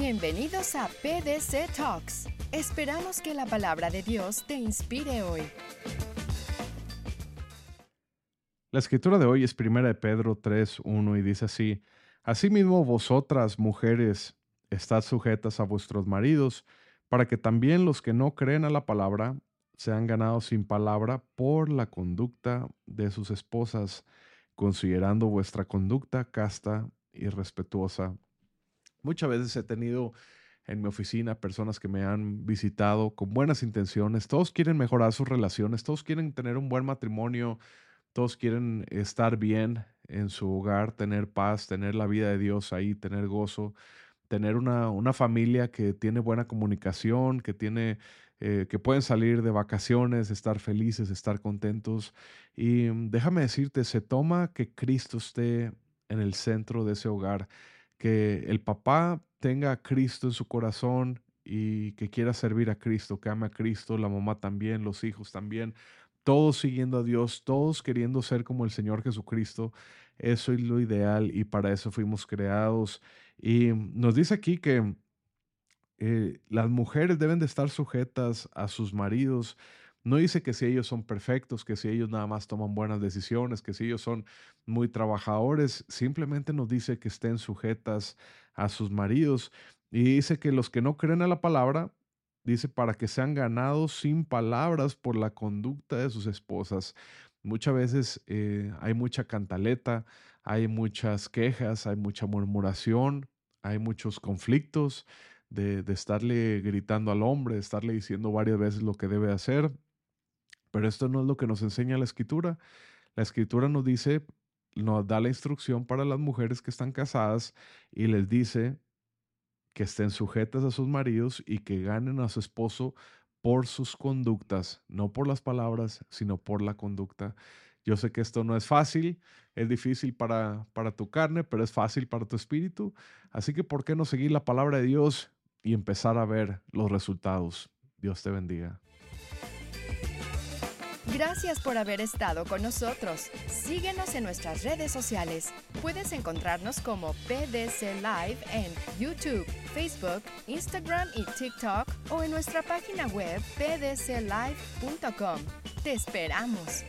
Bienvenidos a PDC Talks. Esperamos que la palabra de Dios te inspire hoy. La escritura de hoy es primera de Pedro 3, 1 y dice así, Asimismo vosotras, mujeres, estad sujetas a vuestros maridos, para que también los que no creen a la palabra sean ganados sin palabra por la conducta de sus esposas, considerando vuestra conducta casta y respetuosa. Muchas veces he tenido en mi oficina personas que me han visitado con buenas intenciones. Todos quieren mejorar sus relaciones, todos quieren tener un buen matrimonio, todos quieren estar bien en su hogar, tener paz, tener la vida de Dios ahí, tener gozo, tener una, una familia que tiene buena comunicación, que tiene eh, que pueden salir de vacaciones, estar felices, estar contentos. Y mm, déjame decirte, se toma que Cristo esté en el centro de ese hogar que el papá tenga a Cristo en su corazón y que quiera servir a Cristo, que ame a Cristo, la mamá también, los hijos también, todos siguiendo a Dios, todos queriendo ser como el Señor Jesucristo. Eso es lo ideal y para eso fuimos creados. Y nos dice aquí que eh, las mujeres deben de estar sujetas a sus maridos no dice que si ellos son perfectos, que si ellos nada más toman buenas decisiones, que si ellos son muy trabajadores, simplemente nos dice que estén sujetas a sus maridos. Y dice que los que no creen a la palabra, dice para que sean ganados sin palabras por la conducta de sus esposas. Muchas veces eh, hay mucha cantaleta, hay muchas quejas, hay mucha murmuración, hay muchos conflictos de, de estarle gritando al hombre, de estarle diciendo varias veces lo que debe hacer. Pero esto no es lo que nos enseña la escritura. La escritura nos dice, nos da la instrucción para las mujeres que están casadas y les dice que estén sujetas a sus maridos y que ganen a su esposo por sus conductas, no por las palabras, sino por la conducta. Yo sé que esto no es fácil, es difícil para, para tu carne, pero es fácil para tu espíritu. Así que, ¿por qué no seguir la palabra de Dios y empezar a ver los resultados? Dios te bendiga. Gracias por haber estado con nosotros. Síguenos en nuestras redes sociales. Puedes encontrarnos como PDC Live en YouTube, Facebook, Instagram y TikTok o en nuestra página web pdclive.com. Te esperamos.